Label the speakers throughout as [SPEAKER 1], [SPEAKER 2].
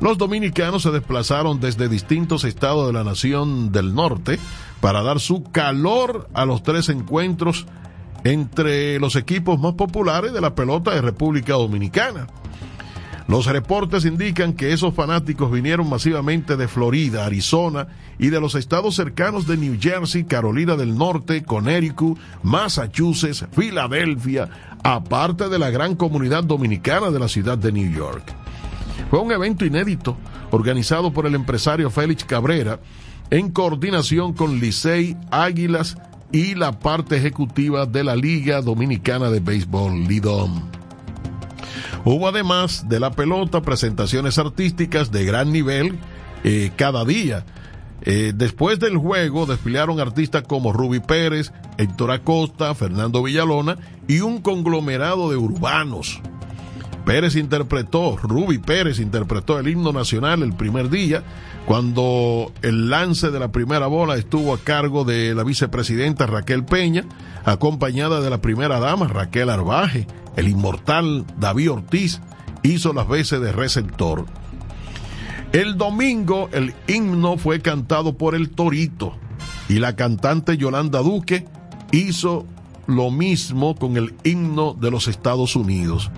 [SPEAKER 1] Los dominicanos se desplazaron desde distintos estados de la nación del norte para dar su calor a los tres encuentros entre los equipos más populares de la pelota de República Dominicana. Los reportes indican que esos fanáticos vinieron masivamente de Florida, Arizona y de los estados cercanos de New Jersey, Carolina del Norte, Connecticut, Massachusetts, Filadelfia, aparte de la gran comunidad dominicana de la ciudad de New York. Fue un evento inédito organizado por el empresario Félix Cabrera en coordinación con Licey Águilas y la parte ejecutiva de la Liga Dominicana de Béisbol, Lidom. Hubo además de la pelota presentaciones artísticas de gran nivel eh, cada día. Eh, después del juego desfilaron artistas como Ruby Pérez, Héctor Acosta, Fernando Villalona y un conglomerado de urbanos. Pérez interpretó, Ruby Pérez interpretó el himno nacional el primer día, cuando el lance de la primera bola estuvo a cargo de la vicepresidenta Raquel Peña, acompañada de la primera dama Raquel Arbaje el inmortal David Ortiz hizo las veces de receptor. El domingo el himno fue cantado por el Torito y la cantante Yolanda Duque hizo lo mismo con el himno de los Estados Unidos.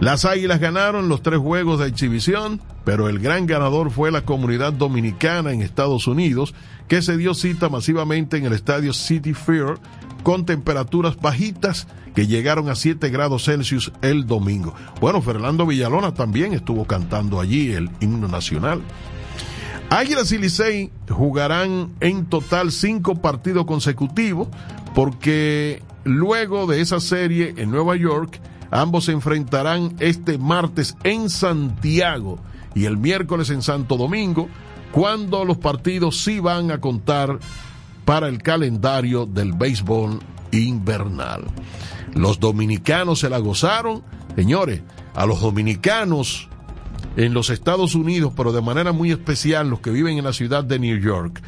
[SPEAKER 1] Las Águilas ganaron los tres juegos de exhibición, pero el gran ganador fue la comunidad dominicana en Estados Unidos, que se dio cita masivamente en el estadio City Fair con temperaturas bajitas que llegaron a 7 grados Celsius el domingo. Bueno, Fernando Villalona también estuvo cantando allí el himno nacional. Águilas y Licey jugarán en total cinco partidos consecutivos porque luego de esa serie en Nueva York, ambos se enfrentarán este martes en Santiago y el miércoles en Santo Domingo, cuando los partidos sí van a contar para el calendario del béisbol invernal. Los dominicanos se la gozaron. Señores, a los dominicanos en los Estados Unidos, pero de manera muy especial los que viven en la ciudad de New York,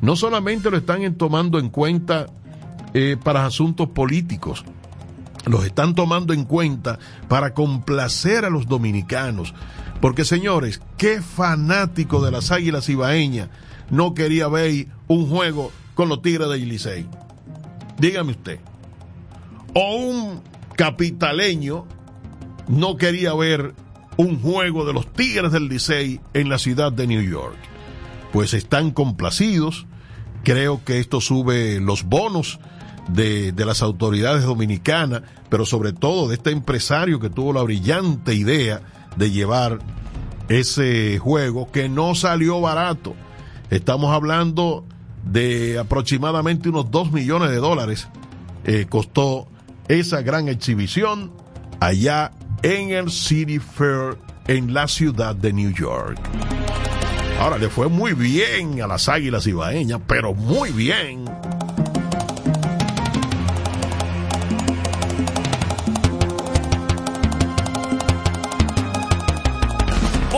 [SPEAKER 1] no solamente lo están tomando en cuenta eh, para asuntos políticos, los están tomando en cuenta para complacer a los dominicanos. Porque señores, qué fanático de las Águilas Ibaeñas no quería ver un juego con los Tigres de Licey. Dígame usted o un capitaleño no quería ver un juego de los Tigres del Licey en la ciudad de New York. Pues están complacidos. Creo que esto sube los bonos de, de, las autoridades dominicanas, pero sobre todo de este empresario que tuvo la brillante idea de llevar ese juego que no salió barato. Estamos hablando de aproximadamente unos 2 millones de dólares. Eh, costó esa gran exhibición allá en el City Fair en la ciudad de New York. Ahora le fue muy bien a las Águilas Ibaeñas, pero muy bien.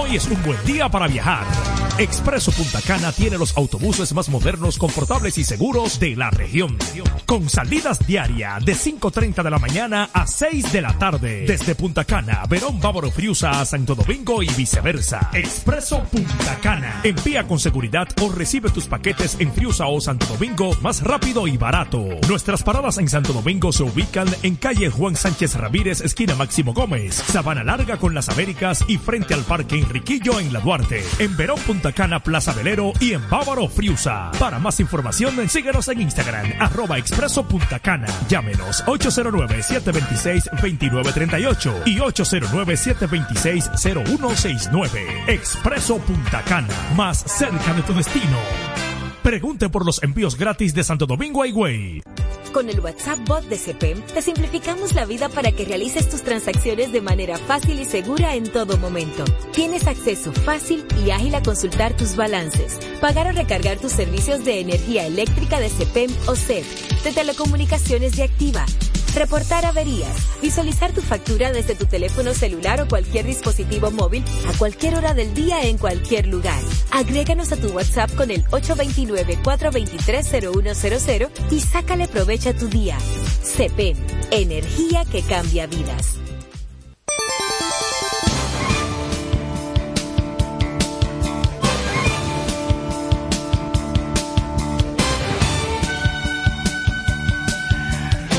[SPEAKER 2] Hoy es un buen día para viajar Expreso Punta Cana tiene los autobuses más modernos, confortables y seguros de la región. Con salidas diarias de 5.30 de la mañana a 6 de la tarde. Desde Punta Cana, Verón Bávaro Friusa a Santo Domingo y viceversa. Expreso Punta Cana. Envía con seguridad o recibe tus paquetes en Friusa o Santo Domingo más rápido y barato. Nuestras paradas en Santo Domingo se ubican en calle Juan Sánchez Ramírez, esquina Máximo Gómez, Sabana Larga con las Américas y frente al Parque Enriquillo en La Duarte. En Verón Punta Cana Plaza Velero y en Bávaro Friusa. Para más información, síguenos en Instagram, arroba expreso Punta Cana. Llámenos 809-726-2938 y 809-726-0169. Expreso Punta Cana, más cerca de tu destino. Pregunte por los envíos gratis de Santo Domingo a Higüey.
[SPEAKER 3] Con el WhatsApp bot de CEPEM te simplificamos la vida para que realices tus transacciones de manera fácil y segura en todo momento. Tienes acceso fácil y ágil a consultar tus balances, pagar o recargar tus servicios de energía eléctrica de CEPEM o CEP, de telecomunicaciones de Activa reportar averías, visualizar tu factura desde tu teléfono celular o cualquier dispositivo móvil a cualquier hora del día en cualquier lugar. Agréganos a tu WhatsApp con el 829-423-0100 y sácale provecho a tu día. CEPEN, energía que cambia vidas.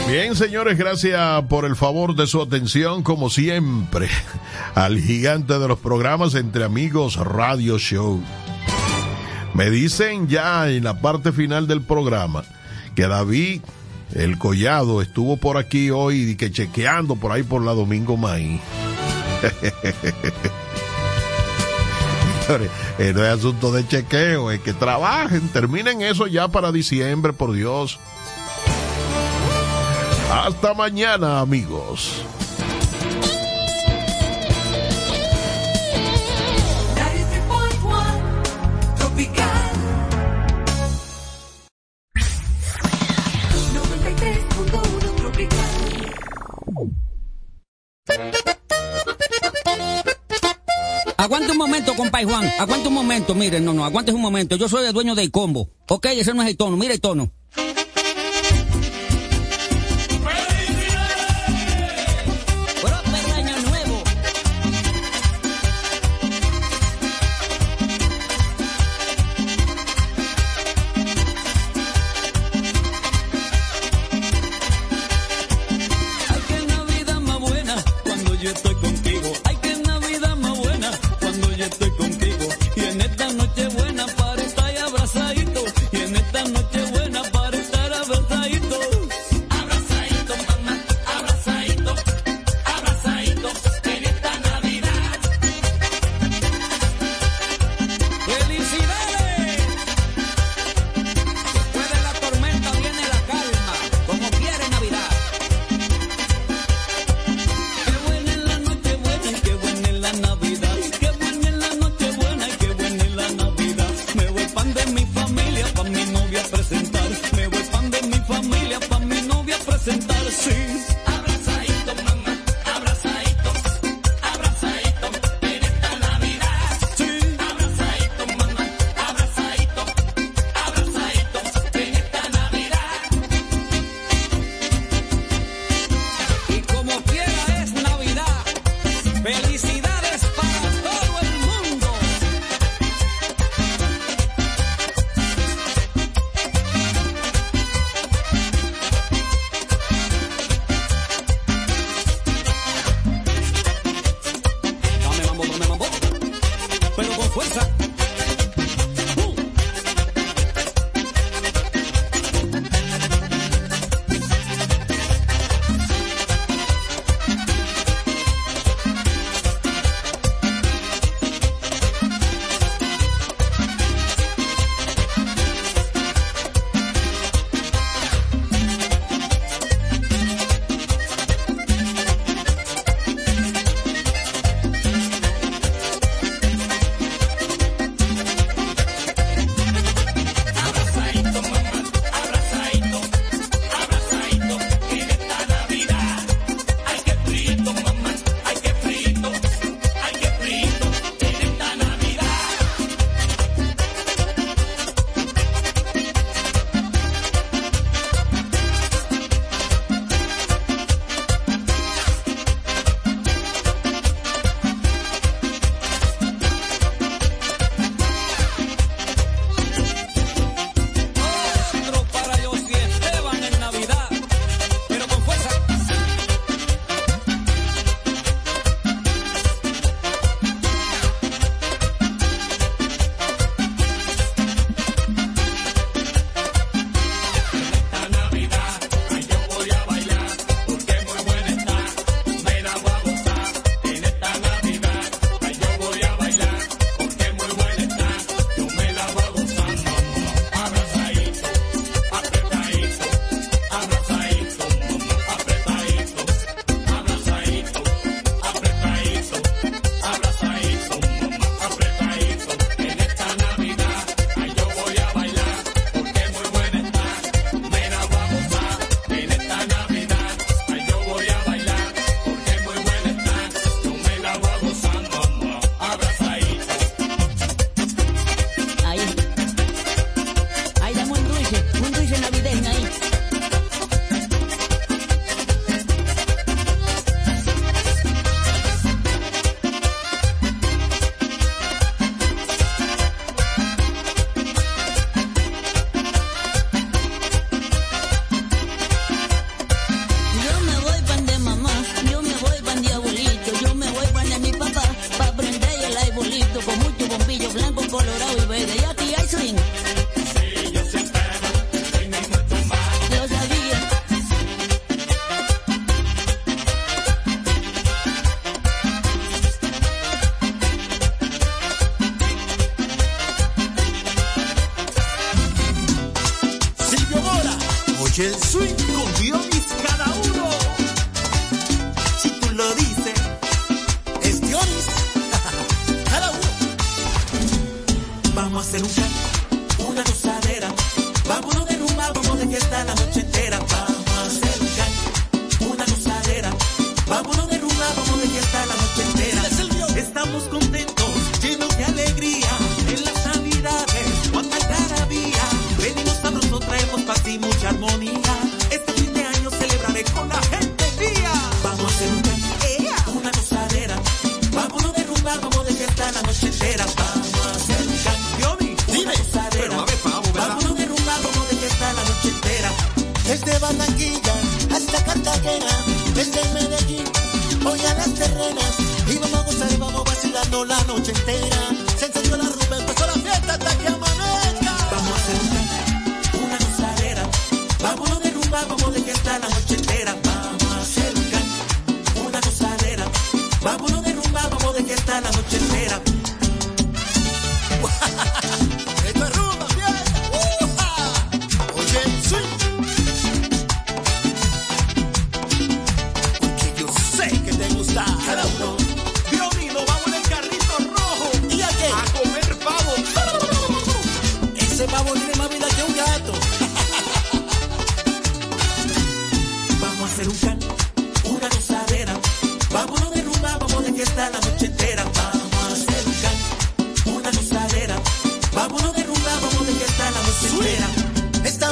[SPEAKER 1] Bien, señores, gracias por el favor de su atención, como siempre, al gigante de los programas Entre Amigos Radio Show. Me dicen ya en la parte final del programa que David, el collado, estuvo por aquí hoy y que chequeando por ahí por la Domingo Maíz. Eh, no es asunto de chequeo, es que trabajen, terminen eso ya para diciembre, por Dios. Hasta mañana, amigos.
[SPEAKER 4] Aguante un momento, compa Juan. Aguante un momento. Mire, no, no, aguante un momento. Yo soy el dueño del combo. Ok, ese no es el tono. Mira el tono.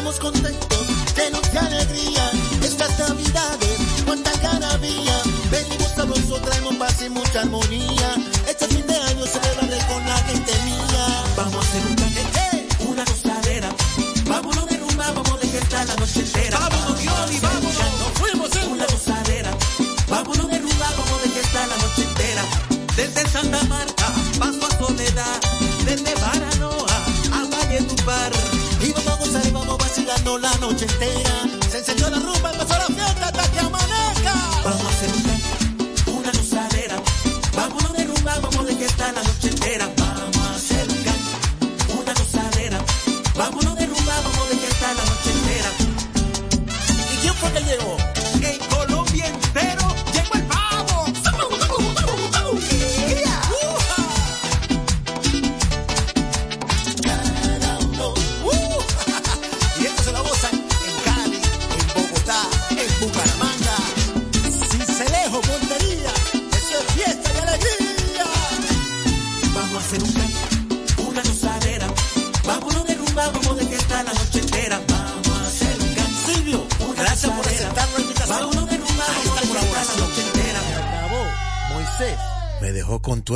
[SPEAKER 5] estamos contentos, llenos de alegría.
[SPEAKER 6] Estas navidades, cuánta cara había. Venimos sabroso, traemos paz y mucha armonía. la
[SPEAKER 5] noche entera.
[SPEAKER 6] Se enseñó la rumba, empezó la fiesta hasta que amanezca.
[SPEAKER 5] Vamos a hacer un una gozadera. Vámonos de rumba, vamos de fiesta la noche entera. Vamos a hacer un una gozadera. Vámonos de rumba, vamos de fiesta la noche entera.
[SPEAKER 6] ¿Y quién fue que llegó?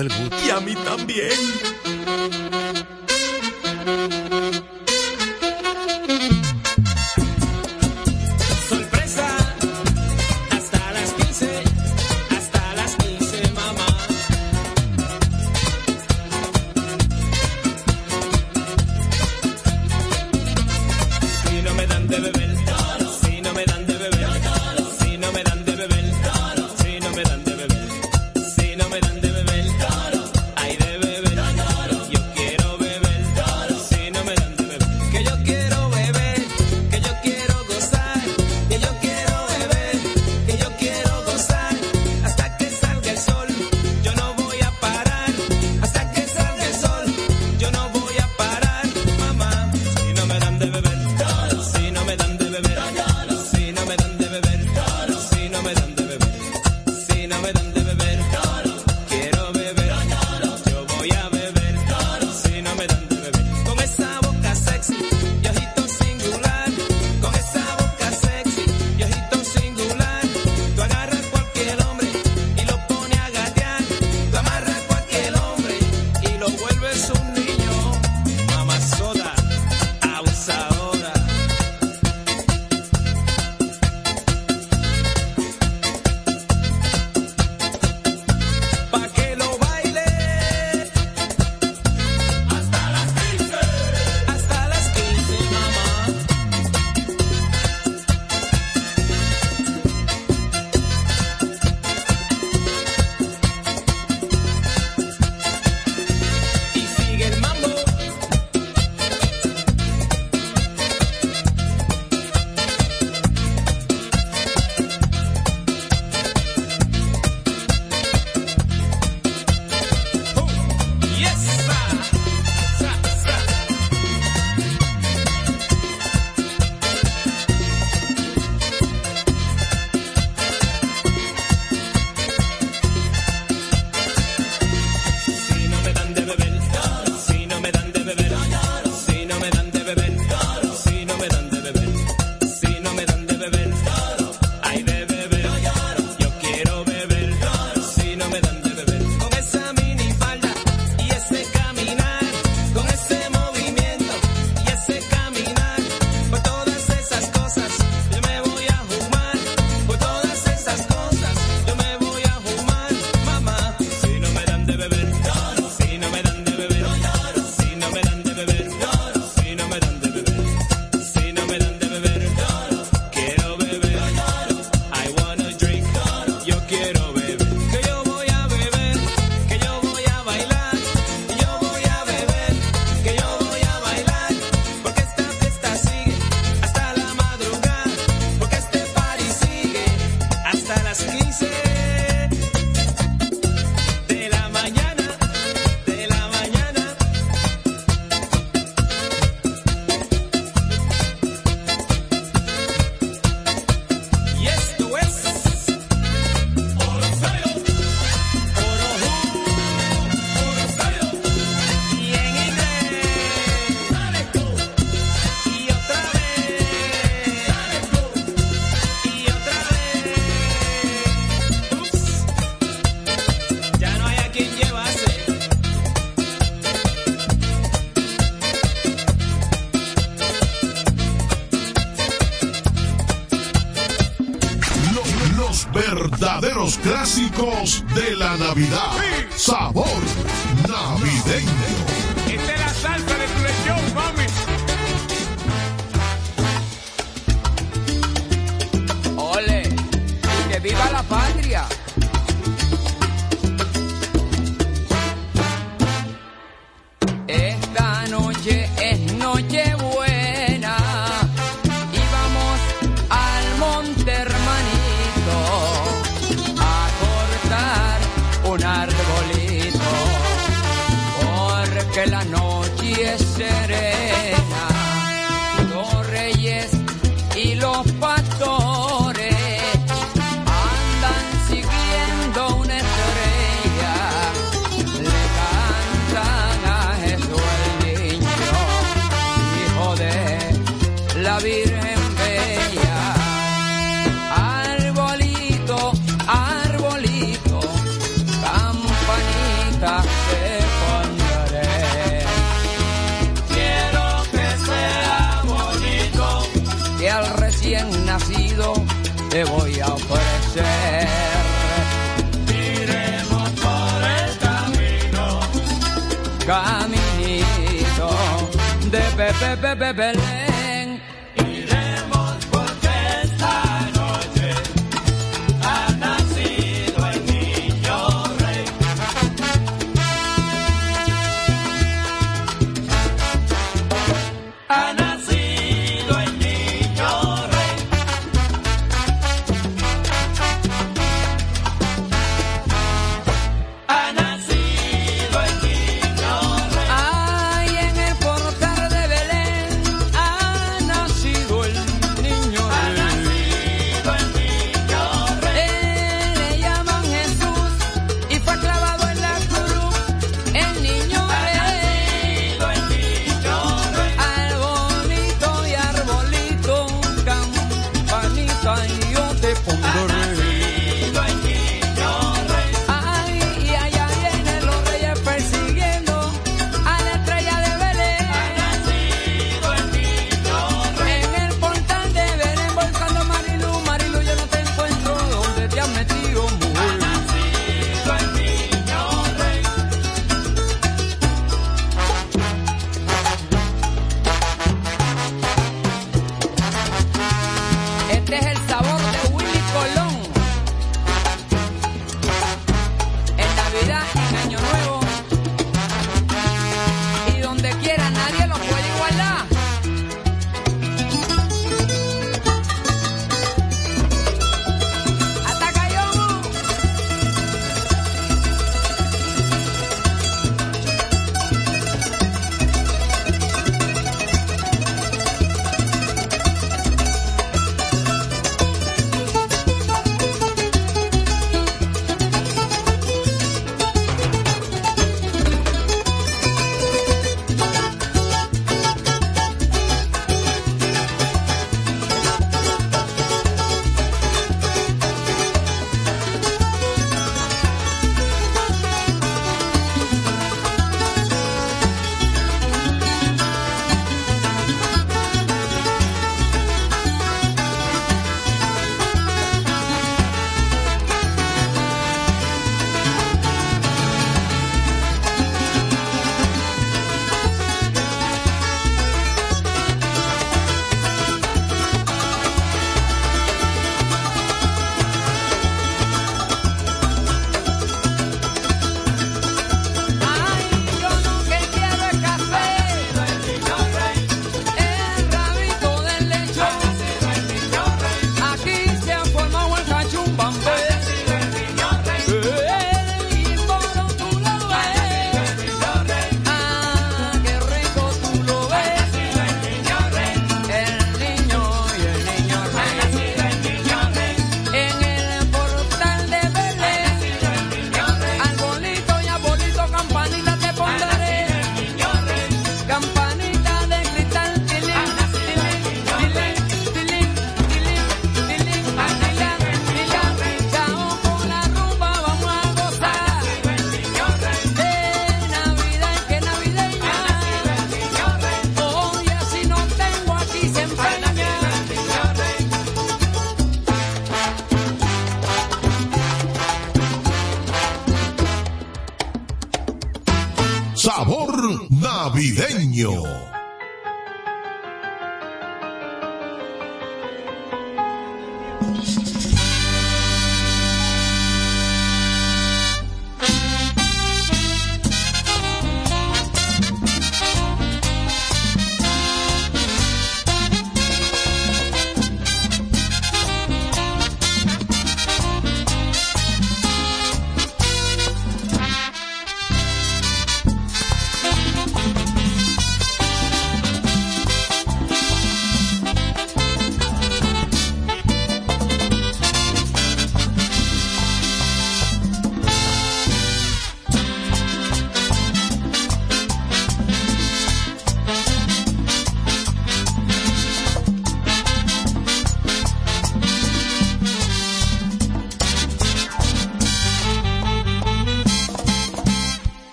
[SPEAKER 5] el
[SPEAKER 6] gusto. be,
[SPEAKER 7] be, be,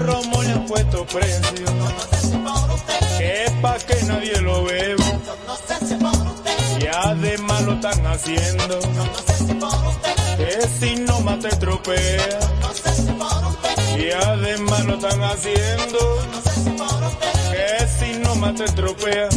[SPEAKER 7] romo le han puesto precio. Que pa' que nadie lo beba. Y además lo están haciendo. Que si no más te
[SPEAKER 6] estropea.
[SPEAKER 7] Y además lo están haciendo. Que si no más te
[SPEAKER 8] estropea.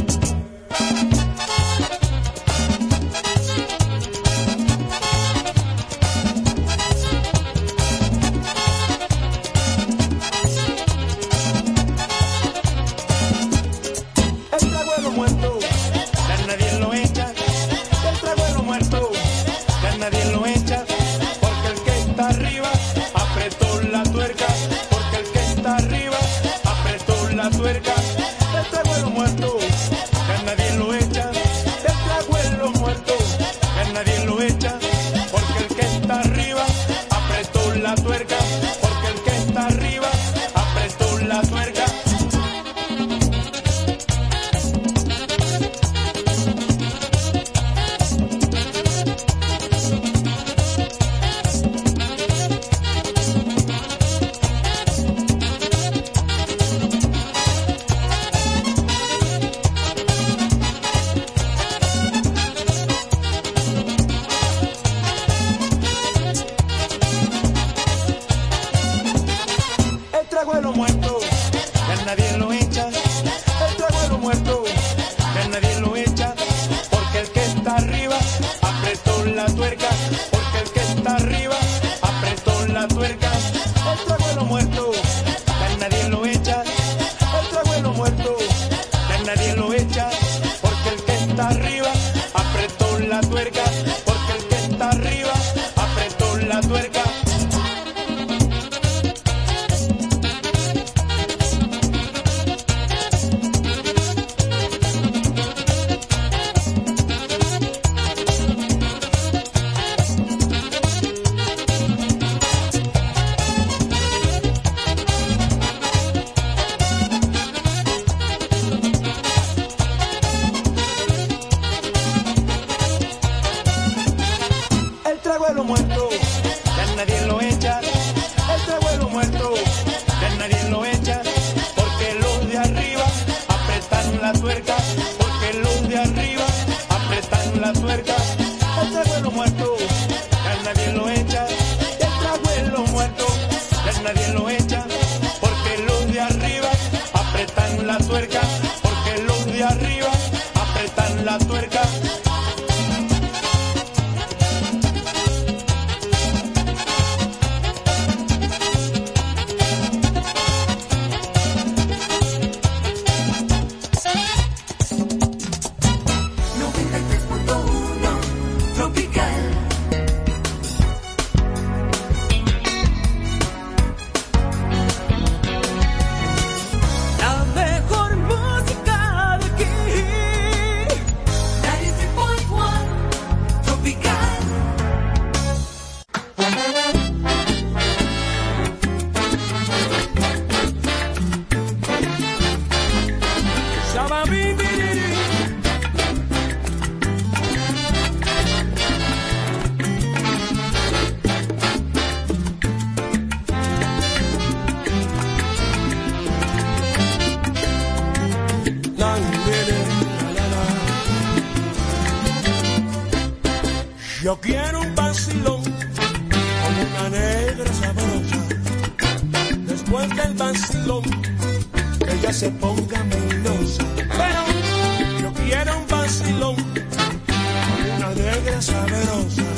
[SPEAKER 8] Negra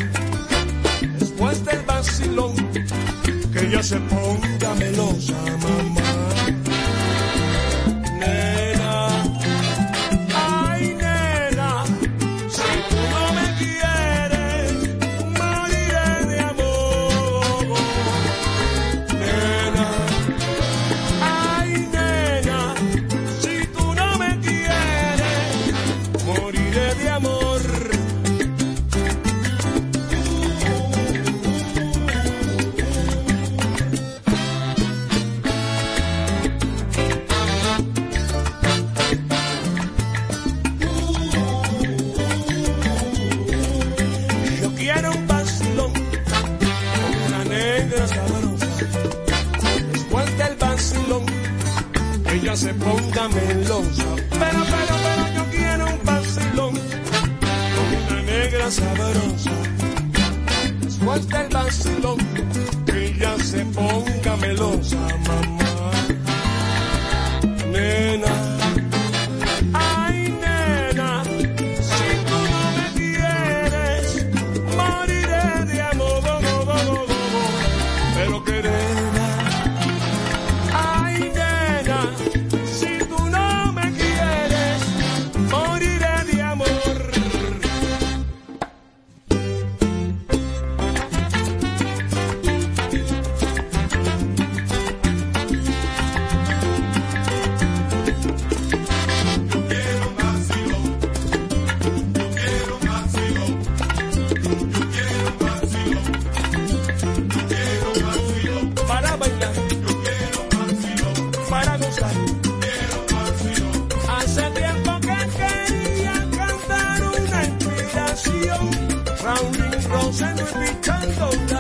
[SPEAKER 8] rounding rolls and repitando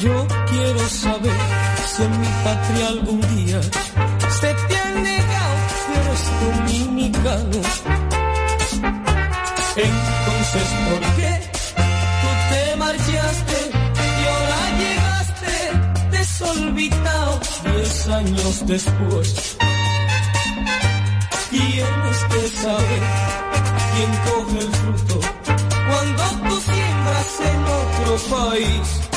[SPEAKER 8] Yo quiero
[SPEAKER 9] saber si en mi patria algún día se te han negado si eres dominicano. Entonces, ¿por qué tú te marchaste y ahora llegaste desolvitado diez años después? Tienes que saber quién coge el fruto cuando tú siembras en otro país.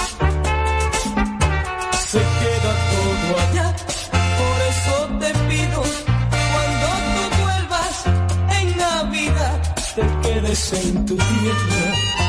[SPEAKER 9] mueres en tu tierra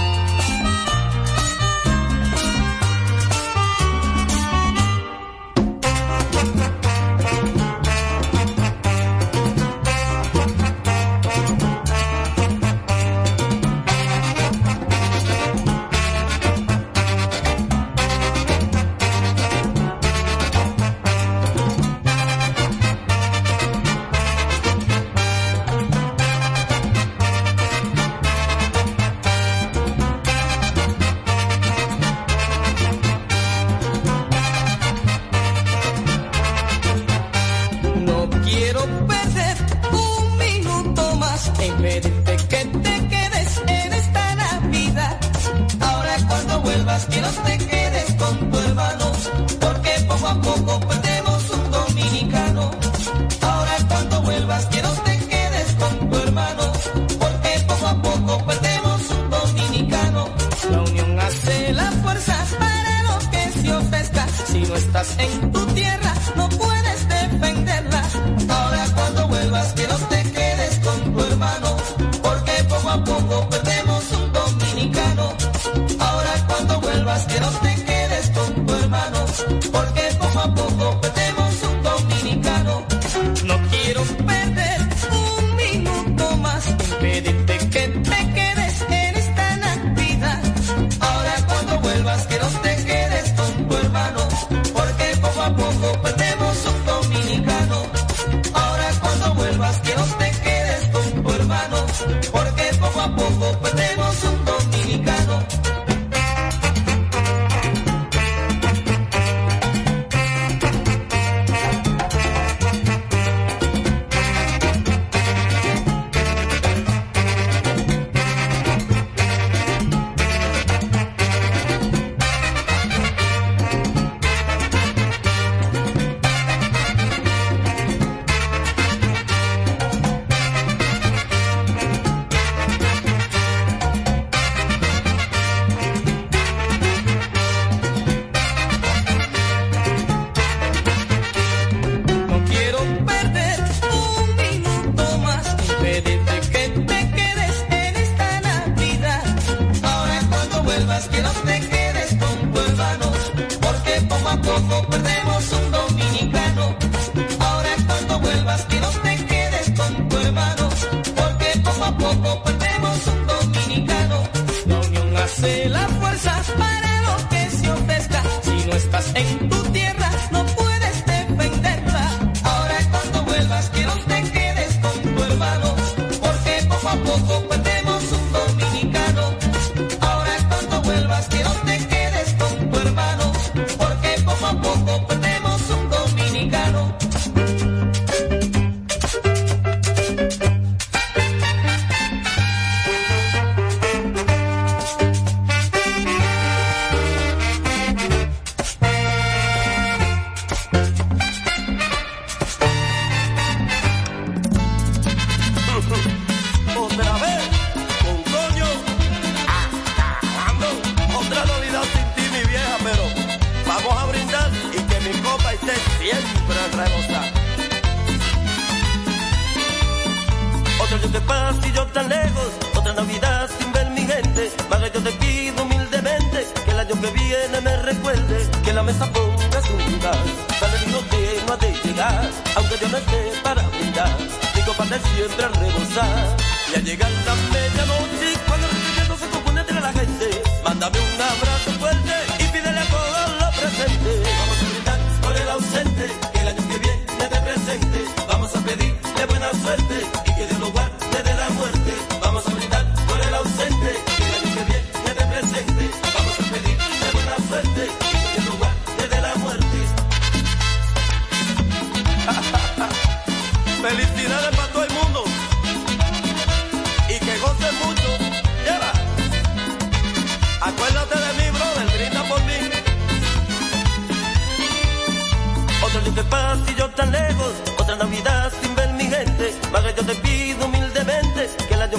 [SPEAKER 10] Madre, yo te pido humildemente que el año que viene me recuerde que la mesa ponga su lugar. Para el que no ha de llegar, aunque yo no esté para brindar, mi copa de siempre al rebosar. Y al llegar la medianoche, cuando el no se compone entre la gente, mándame un abrazo.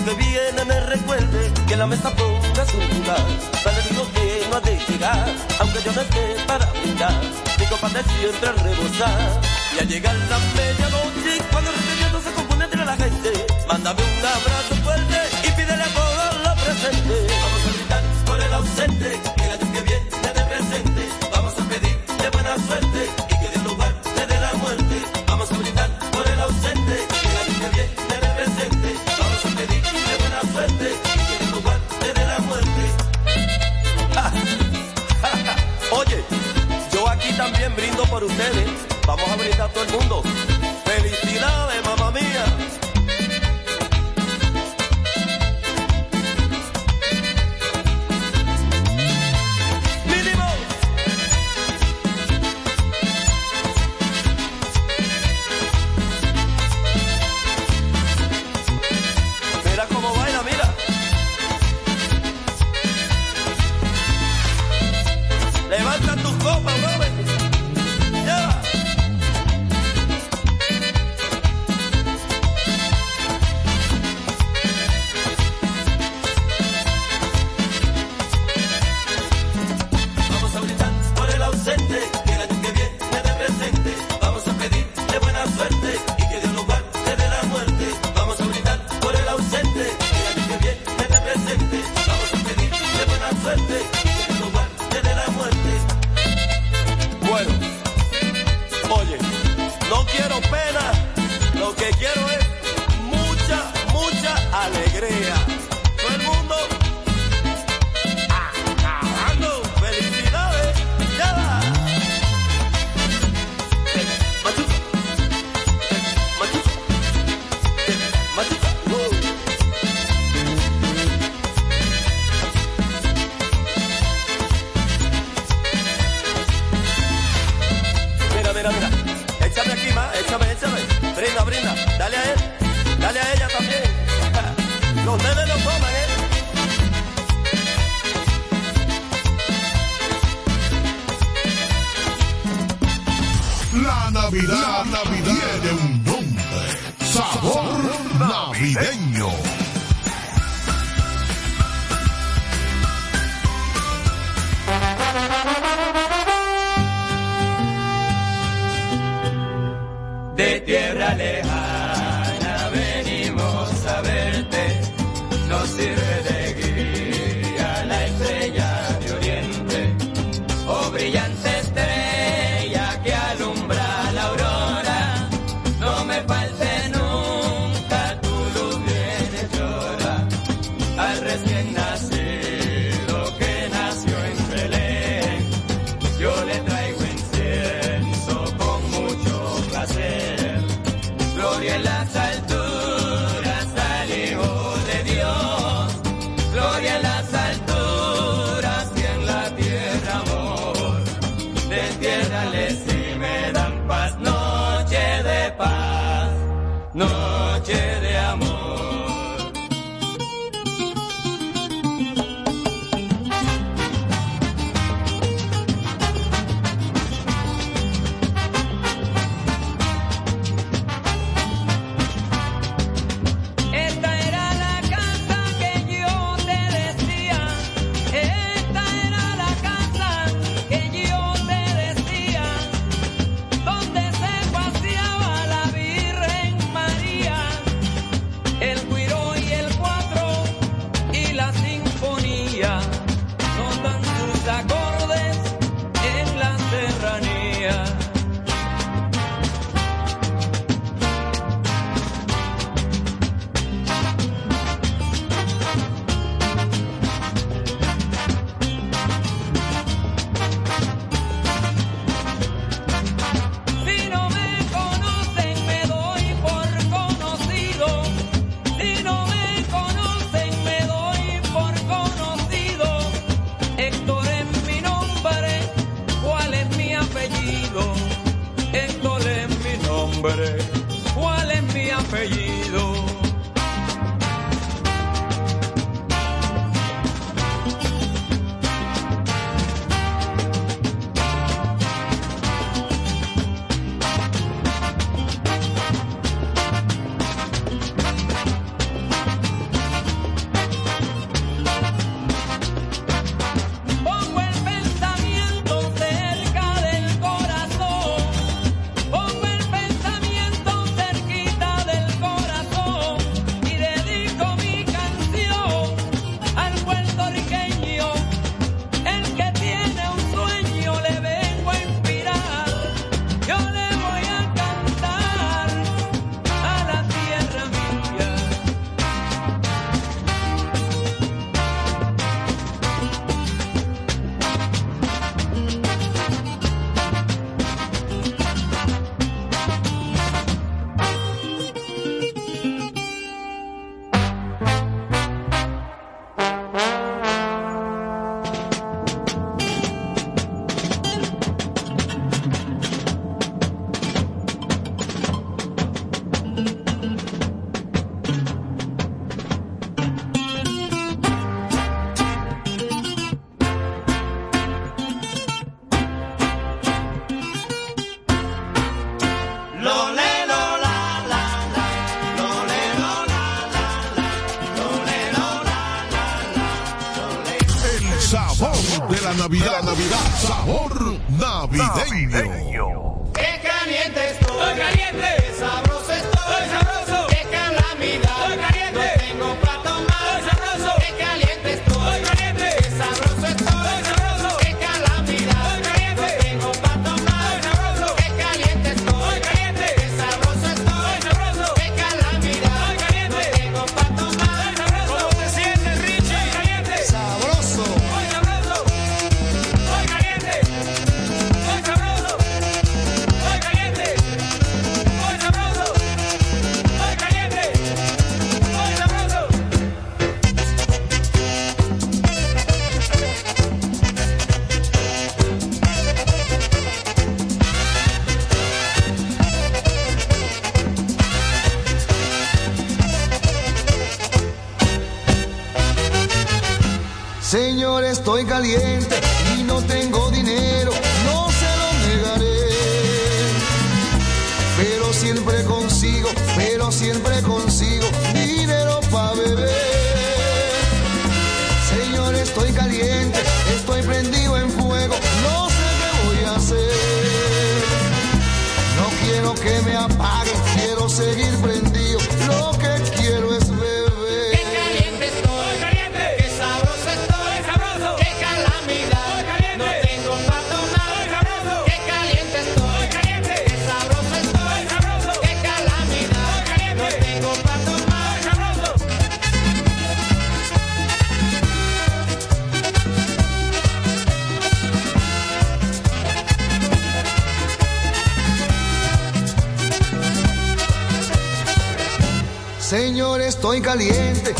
[SPEAKER 10] que viene me recuerde que la mesa pongas un lugar para el vino que no ha de llegar, aunque yo no esté para brindar, mi copa de siempre rebosar. Y al llegar la medianoche, cuando el recibimiento se compone entre la gente, mándame un abrazo fuerte y pídele a todos los presentes. Vamos a brindar por el ausente, que la que viene de presente, vamos a pedirle buena suerte.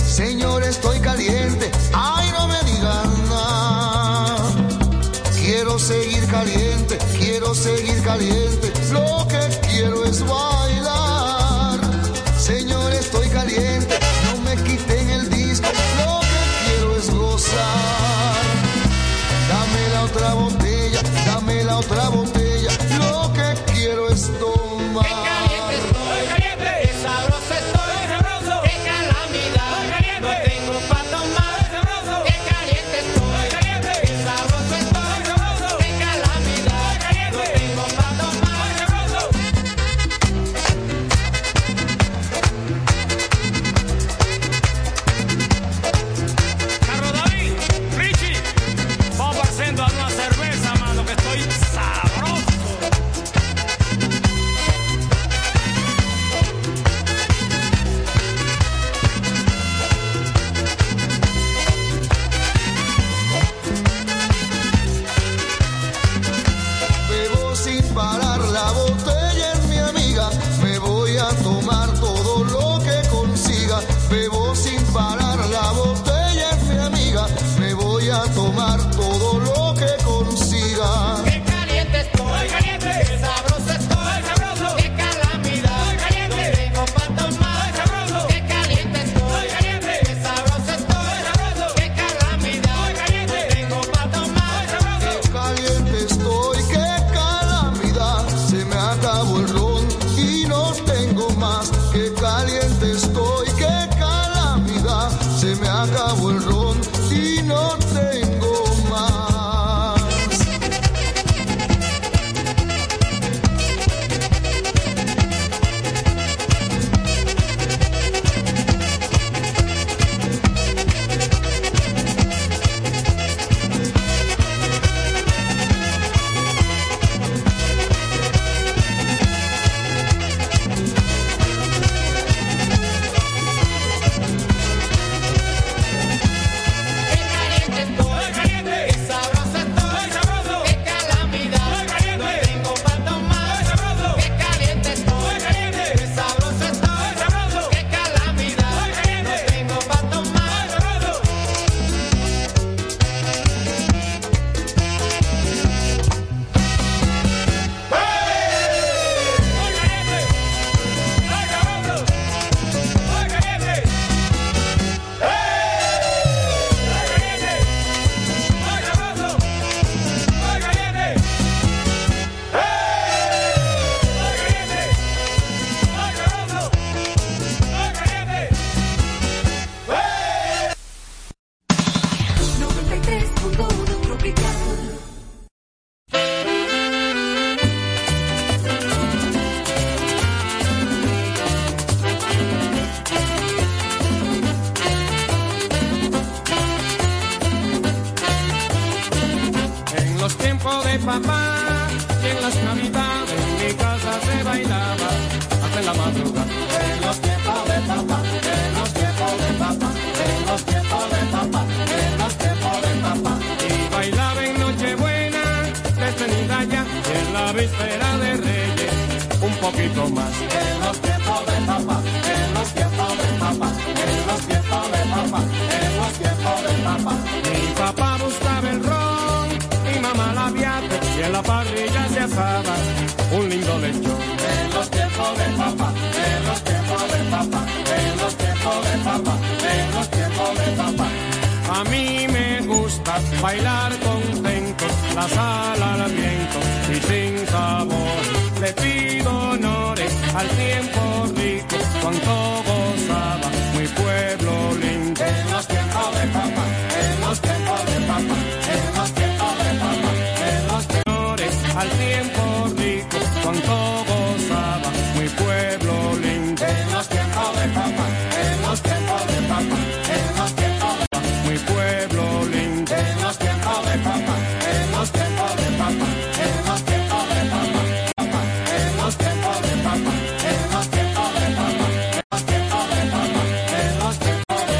[SPEAKER 11] señor, estoy caliente. Ay, no me digan nada. Quiero seguir caliente, quiero seguir caliente.